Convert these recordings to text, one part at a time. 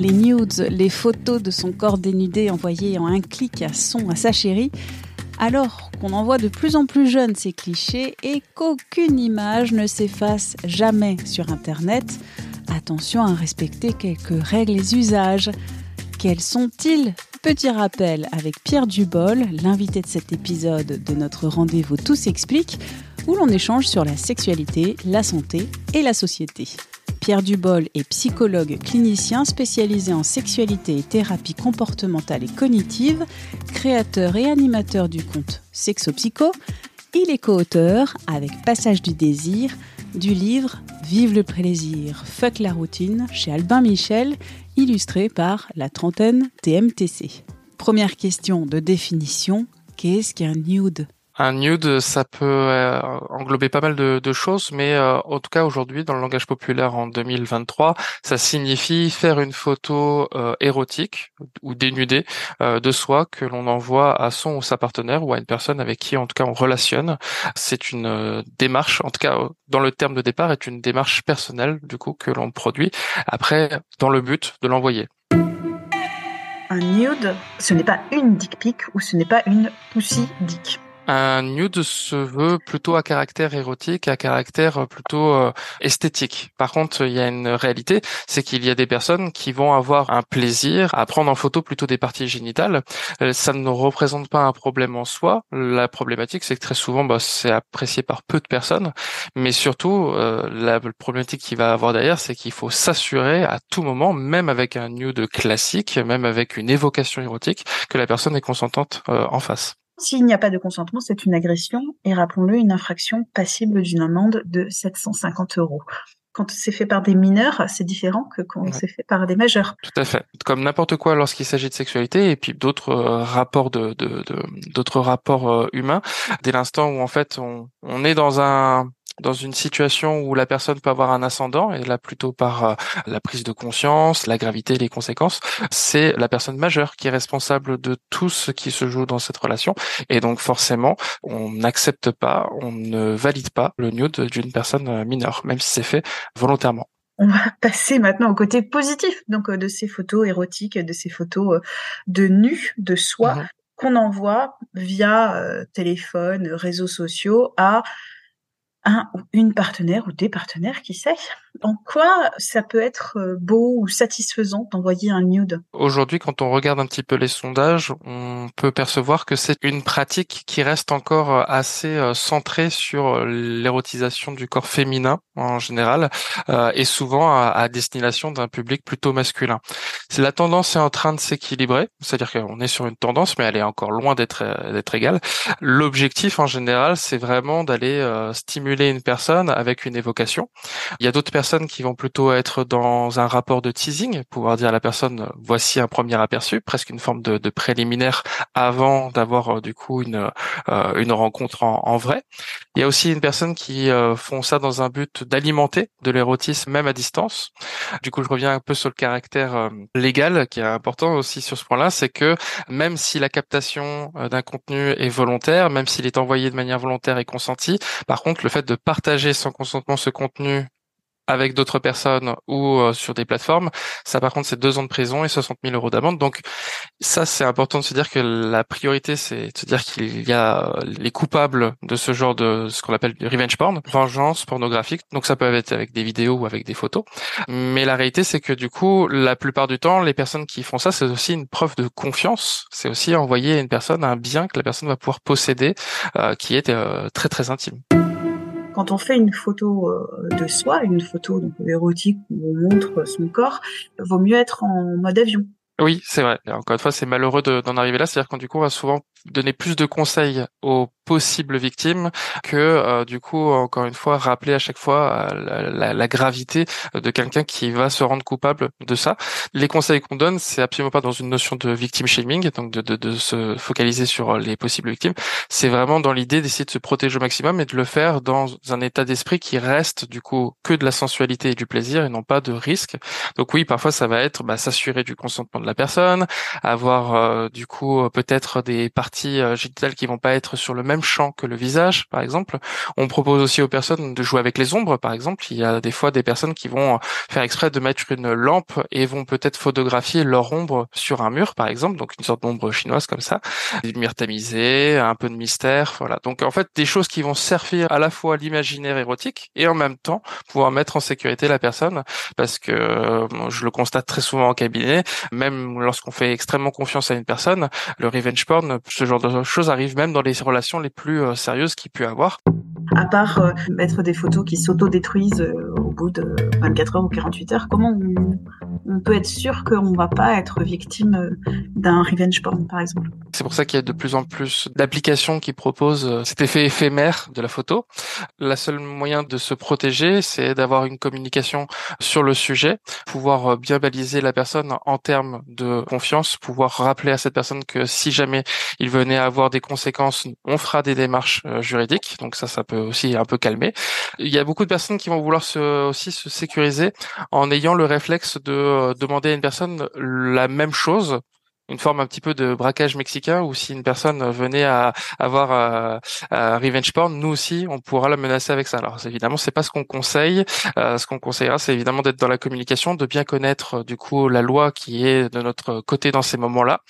Les nudes, les photos de son corps dénudé envoyées en un clic à son à sa chérie, alors qu'on en voit de plus en plus jeunes ces clichés et qu'aucune image ne s'efface jamais sur Internet, attention à respecter quelques règles et usages. Quels sont-ils? Petit rappel avec Pierre Dubol, l'invité de cet épisode de notre rendez-vous Tout s'explique, où l'on échange sur la sexualité, la santé et la société. Pierre Dubol est psychologue clinicien spécialisé en sexualité et thérapie comportementale et cognitive, créateur et animateur du compte Sexopsycho. Il est co-auteur, avec Passage du désir, du livre Vive le plaisir, fuck la routine chez Albin Michel, illustré par la trentaine TMTC. Première question de définition, qu'est-ce qu'un nude? Un nude, ça peut euh, englober pas mal de, choses, mais euh, en tout cas aujourd'hui, dans le langage populaire en 2023, ça signifie faire une photo euh, érotique ou dénudée de soi que l'on envoie à son ou sa partenaire ou à une personne avec qui en tout cas on relationne. C'est une démarche, en tout cas dans le terme de départ, est une démarche personnelle du coup que l'on produit après dans le but de l'envoyer. Un nude, ce n'est pas une dick pic ou ce n'est pas une pussy dick. Un nude se veut plutôt à caractère érotique, à caractère plutôt euh, esthétique. Par contre, il y a une réalité, c'est qu'il y a des personnes qui vont avoir un plaisir à prendre en photo plutôt des parties génitales. Euh, ça ne représente pas un problème en soi. La problématique, c'est que très souvent, bah, c'est apprécié par peu de personnes. Mais surtout, euh, la problématique qu'il va avoir derrière, c'est qu'il faut s'assurer à tout moment, même avec un nude classique, même avec une évocation érotique, que la personne est consentante en face. S'il n'y a pas de consentement, c'est une agression et rappelons-le, une infraction passible d'une amende de 750 euros. Quand c'est fait par des mineurs, c'est différent que quand c'est fait par des majeurs. Tout à fait. Comme n'importe quoi lorsqu'il s'agit de sexualité et puis d'autres euh, rapports de d'autres rapports euh, humains. Dès l'instant où en fait on, on est dans un dans une situation où la personne peut avoir un ascendant, et là plutôt par euh, la prise de conscience, la gravité, les conséquences, c'est la personne majeure qui est responsable de tout ce qui se joue dans cette relation. Et donc forcément, on n'accepte pas, on ne valide pas le nude d'une personne mineure, même si c'est fait volontairement. On va passer maintenant au côté positif donc euh, de ces photos érotiques, de ces photos euh, de nu, de soi, mhm. qu'on envoie via téléphone, réseaux sociaux à un ou une partenaire ou des partenaires, qui sait. En quoi ça peut être euh, beau ou satisfaisant d'envoyer un nude? Aujourd'hui, quand on regarde un petit peu les sondages, on peut percevoir que c'est une pratique qui reste encore euh, assez euh, centrée sur l'érotisation du corps féminin en général, et souvent à, destination d'un public plutôt masculin. La tendance est en train de s'équilibrer, c'est-à-dire qu'on est sur une tendance, mais elle est encore loin d'être d'être égale. L'objectif en général, c'est vraiment d'aller stimuler une personne avec une évocation. Il y a d'autres personnes qui vont plutôt être dans un rapport de teasing, pouvoir dire à la personne voici un premier aperçu, presque une forme de, de préliminaire avant d'avoir euh, du coup une euh, une rencontre en, vrai. Il y a aussi une personne qui euh, font ça dans un but d'alimenter de l'érotisme même à distance. Du coup, je reviens un peu sur le caractère légal qui est important aussi sur ce point-là, c'est que même si la captation d'un contenu est volontaire, même s'il est envoyé de manière volontaire et consentie, par contre, le fait de partager sans consentement ce contenu avec d'autres personnes ou euh, sur des plateformes, ça par contre c'est deux ans de prison et 60 000 euros d'amende. Donc ça c'est important de se dire que la priorité c'est de se dire qu'il y a euh, les coupables de ce genre de ce qu'on appelle du revenge porn, vengeance pornographique. Donc ça peut être avec des vidéos ou avec des photos. Mais la réalité c'est que du coup la plupart du temps les personnes qui font ça c'est aussi une preuve de confiance. C'est aussi envoyer à une personne un bien que la personne va pouvoir posséder euh, qui est très très intime. Quand on fait une photo euh, de soi, une photo érotique où on montre son corps, vaut mieux être en mode avion. Oui, c'est vrai. Encore une fois, c'est malheureux d'en arriver là. C'est-à-dire qu'on du coup, on va souvent donner plus de conseils aux possibles victimes que du coup encore une fois rappeler à chaque fois la, la, gravité de quelqu'un qui va se rendre coupable de ça. Les conseils qu'on donne, c'est absolument pas dans une notion de victim shaming, donc de, de, de se focaliser sur les possibles victimes. C'est vraiment dans l'idée d'essayer de se protéger au maximum et de le faire dans un état d'esprit qui reste du coup que de la sensualité et du plaisir et non pas de risque. Donc oui, parfois ça va être bah, s'assurer du consentement de la personne, avoir euh, du coup peut-être des parties euh, génitales qui vont pas être sur le même champ que le visage, par exemple. On propose aussi aux personnes de jouer avec les ombres, par exemple. Il y a des fois des personnes qui vont faire exprès de mettre une lampe et vont peut-être photographier leur ombre sur un mur, par exemple, donc une sorte d'ombre chinoise comme ça, des lumières tamisées, un peu de mystère, voilà. Donc en fait des choses qui vont servir à la fois l'imaginaire érotique et en même temps pouvoir mettre en sécurité la personne, parce que euh, je le constate très souvent en cabinet, même lorsqu'on fait extrêmement confiance à une personne, le revenge porn, ce genre de choses arrive même dans les relations les plus euh, sérieuses qu'il peut avoir. À part euh, mettre des photos qui s'auto-détruisent au bout de 24 heures ou 48 heures, comment on, peut être sûr qu'on va pas être victime euh, d'un revenge porn, par exemple? C'est pour ça qu'il y a de plus en plus d'applications qui proposent euh, cet effet éphémère de la photo. La seule moyen de se protéger, c'est d'avoir une communication sur le sujet, pouvoir euh, bien baliser la personne en termes de confiance, pouvoir rappeler à cette personne que si jamais il venait à avoir des conséquences, on fera des démarches juridiques. Donc ça, ça peut aussi un peu calmer. Il y a beaucoup de personnes qui vont vouloir se, aussi se sécuriser en ayant le réflexe de euh, demander à une personne la même chose une forme un petit peu de braquage mexicain où si une personne venait à avoir euh, revenge porn, nous aussi on pourra la menacer avec ça. Alors évidemment c'est pas ce qu'on conseille. Euh, ce qu'on conseillera c'est évidemment d'être dans la communication, de bien connaître du coup la loi qui est de notre côté dans ces moments-là,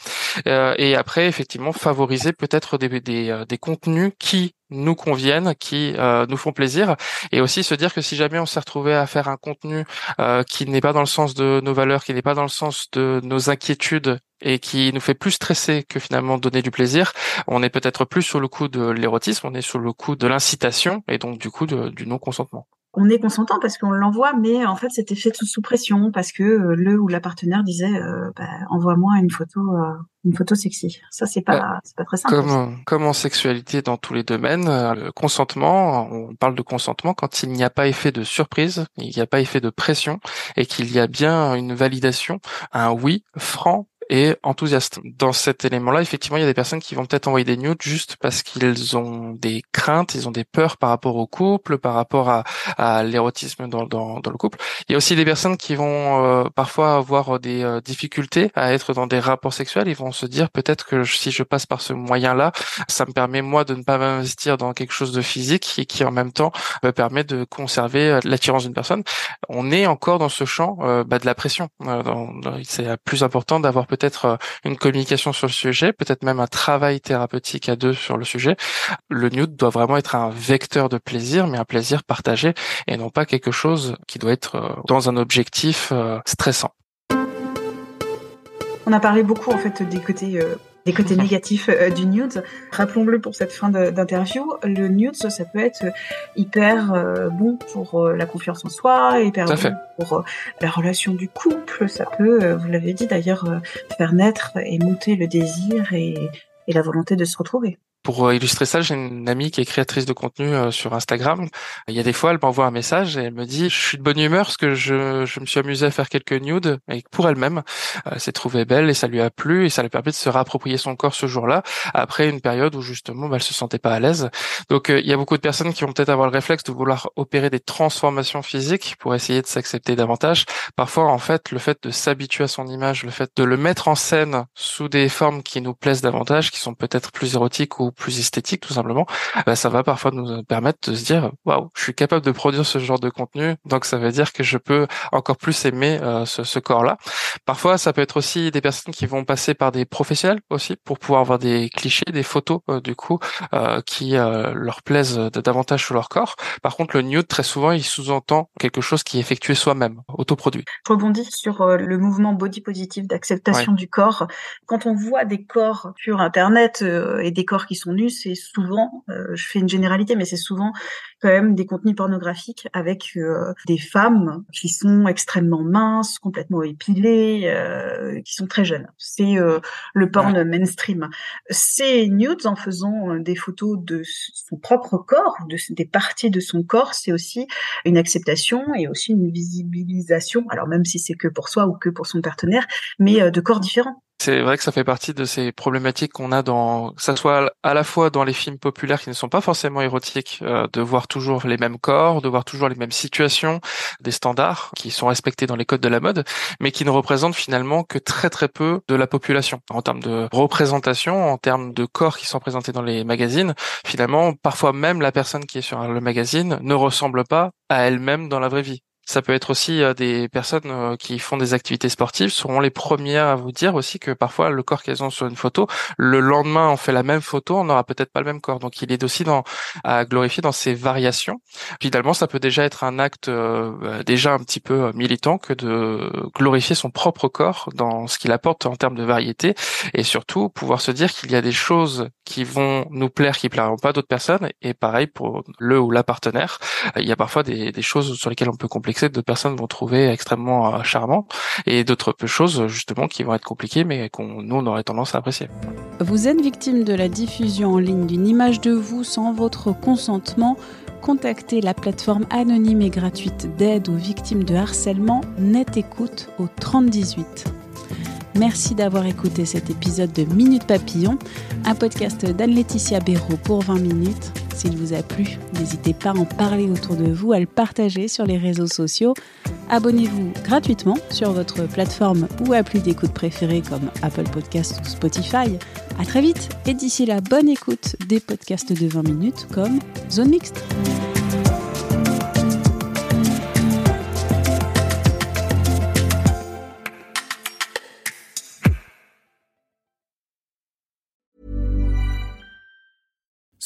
et après effectivement favoriser peut-être des, des, des contenus qui nous conviennent, qui euh, nous font plaisir, et aussi se dire que si jamais on s'est retrouvé à faire un contenu euh, qui n'est pas dans le sens de nos valeurs, qui n'est pas dans le sens de nos inquiétudes et qui nous fait plus stresser que finalement donner du plaisir, on est peut-être plus sur le coup de l'érotisme, on est sur le coup de l'incitation et donc du coup du non-consentement on est consentant parce qu'on l'envoie, mais en fait c'était fait sous pression parce que euh, le ou la partenaire disait euh, bah, envoie-moi une photo, euh, une photo sexy. Ça c'est pas, bah, c'est pas très simple. Comme, comme en sexualité dans tous les domaines, le consentement, on parle de consentement quand il n'y a pas effet de surprise, il n'y a pas effet de pression et qu'il y a bien une validation, un oui franc et enthousiaste. Dans cet élément-là, effectivement, il y a des personnes qui vont peut-être envoyer des nudes juste parce qu'ils ont des craintes, ils ont des peurs par rapport au couple, par rapport à, à l'érotisme dans, dans, dans, le couple. Il y a aussi des personnes qui vont euh, parfois avoir des euh, difficultés à être dans des rapports sexuels. Ils vont se dire peut-être que si je passe par ce moyen-là, ça me permet moi de ne pas m'investir dans quelque chose de physique et qui en même temps me permet de conserver euh, l'attirance d'une personne. On est encore dans ce champ bah, de la pression. c'est plus important d'avoir peut-être peut-être euh, une communication sur le sujet, peut-être même un travail thérapeutique à deux sur le sujet. Le nude doit vraiment être un vecteur de plaisir, mais un plaisir partagé et non pas quelque chose qui doit être euh, dans un objectif euh, stressant. On a parlé beaucoup en fait des côtés des côtés négatifs euh, du nude. Rappelons-le pour cette fin d'interview, le nude, ça peut être hyper euh, bon pour euh, la confiance en soi, hyper bon pour la relation du couple. Ça peut, vous l'avez dit d'ailleurs, faire naître et monter le désir et la volonté de se retrouver. Pour euh, illustrer ça, j'ai une amie qui est créatrice de contenu euh, sur Instagram. Il y a des fois, elle m'envoie un message et elle me dit, je suis de bonne humeur parce que je, je me suis amusé à faire quelques nudes et pour elle-même, elle s'est trouvée belle et ça lui a plu et ça lui permet de se réapproprier son corps ce jour-là après une période où justement, bah, elle se sentait pas à l'aise. Donc, euh, il y a beaucoup de personnes qui vont peut-être avoir le réflexe de vouloir opérer des transformations physiques pour essayer de s'accepter davantage. Parfois, en fait, le fait de s'habituer à son image, le fait de le mettre en scène sous des formes qui nous plaisent davantage, qui sont peut-être plus érotiques ou plus esthétique tout simplement, bah, ça va parfois nous permettre de se dire waouh, je suis capable de produire ce genre de contenu, donc ça veut dire que je peux encore plus aimer euh, ce, ce corps-là. Parfois, ça peut être aussi des personnes qui vont passer par des professionnels aussi pour pouvoir avoir des clichés, des photos euh, du coup euh, qui leur plaisent davantage sur leur corps. Par contre, le nude très souvent, il sous-entend quelque chose qui est effectué soi-même, autoproduit. Je rebondis sur le mouvement body positive d'acceptation du corps. Quand on voit des corps sur internet et des corps qui sont nus, c'est souvent, je fais une généralité, mais c'est souvent quand même des contenus pornographiques avec des femmes qui sont extrêmement minces, complètement épilées, qui sont très jeunes. C'est le porn mainstream. Ces nudes, en faisant des photos de son propre corps, de, des parties de son corps, c'est aussi une acceptation et aussi une visibilisation. Alors même si c'est que pour soi ou que pour son partenaire, mais de corps différents. C'est vrai que ça fait partie de ces problématiques qu'on a dans, que ça soit à la fois dans les films populaires qui ne sont pas forcément érotiques, euh, de voir toujours les mêmes corps, de voir toujours les mêmes situations, des standards qui sont respectés dans les codes de la mode, mais qui ne représentent finalement que très très peu de la population en termes de représentation, en termes de corps qui sont présentés dans les magazines. Finalement, parfois même la personne qui est sur le magazine ne ressemble pas à elle-même dans la vraie vie. Ça peut être aussi euh, des personnes euh, qui font des activités sportives seront les premières à vous dire aussi que parfois le corps qu'elles ont sur une photo, le lendemain on fait la même photo, on n'aura peut-être pas le même corps. Donc il est aussi dans à glorifier dans ces variations. Finalement, ça peut déjà être un acte euh, bah, déjà un petit peu militant que de glorifier son propre corps dans ce qu'il apporte en termes de variété et surtout pouvoir se dire qu'il y a des choses qui vont nous plaire qui plairont pas d'autres personnes et pareil pour le ou la partenaire. Il y a parfois des, des choses sur lesquelles on peut complexer que d'autres personnes vont trouver extrêmement euh, charmant et d'autres choses justement qui vont être compliquées mais qu'on nous on aurait tendance à apprécier. Vous êtes victime de la diffusion en ligne d'une image de vous sans votre consentement contactez la plateforme anonyme et gratuite d'aide aux victimes de harcèlement Net Écoute au 3018. Merci d'avoir écouté cet épisode de Minute Papillon, un podcast d'Anne-Laetitia Béraud pour 20 minutes. S'il vous a plu, n'hésitez pas à en parler autour de vous, à le partager sur les réseaux sociaux. Abonnez-vous gratuitement sur votre plateforme ou appli d'écoute préférée comme Apple Podcast ou Spotify. À très vite et d'ici là, bonne écoute des podcasts de 20 minutes comme Zone Mixte.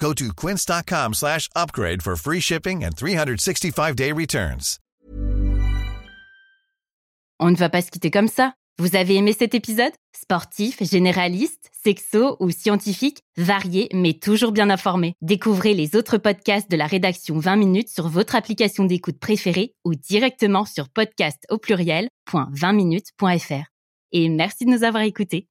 Go to quince.com slash upgrade for free shipping and 365-day returns. On ne va pas se quitter comme ça. Vous avez aimé cet épisode? Sportif, généraliste, sexo ou scientifique, varié mais toujours bien informé. Découvrez les autres podcasts de la rédaction 20 minutes sur votre application d'écoute préférée ou directement sur podcast au pluriel.20minutes.fr. Et merci de nous avoir écoutés.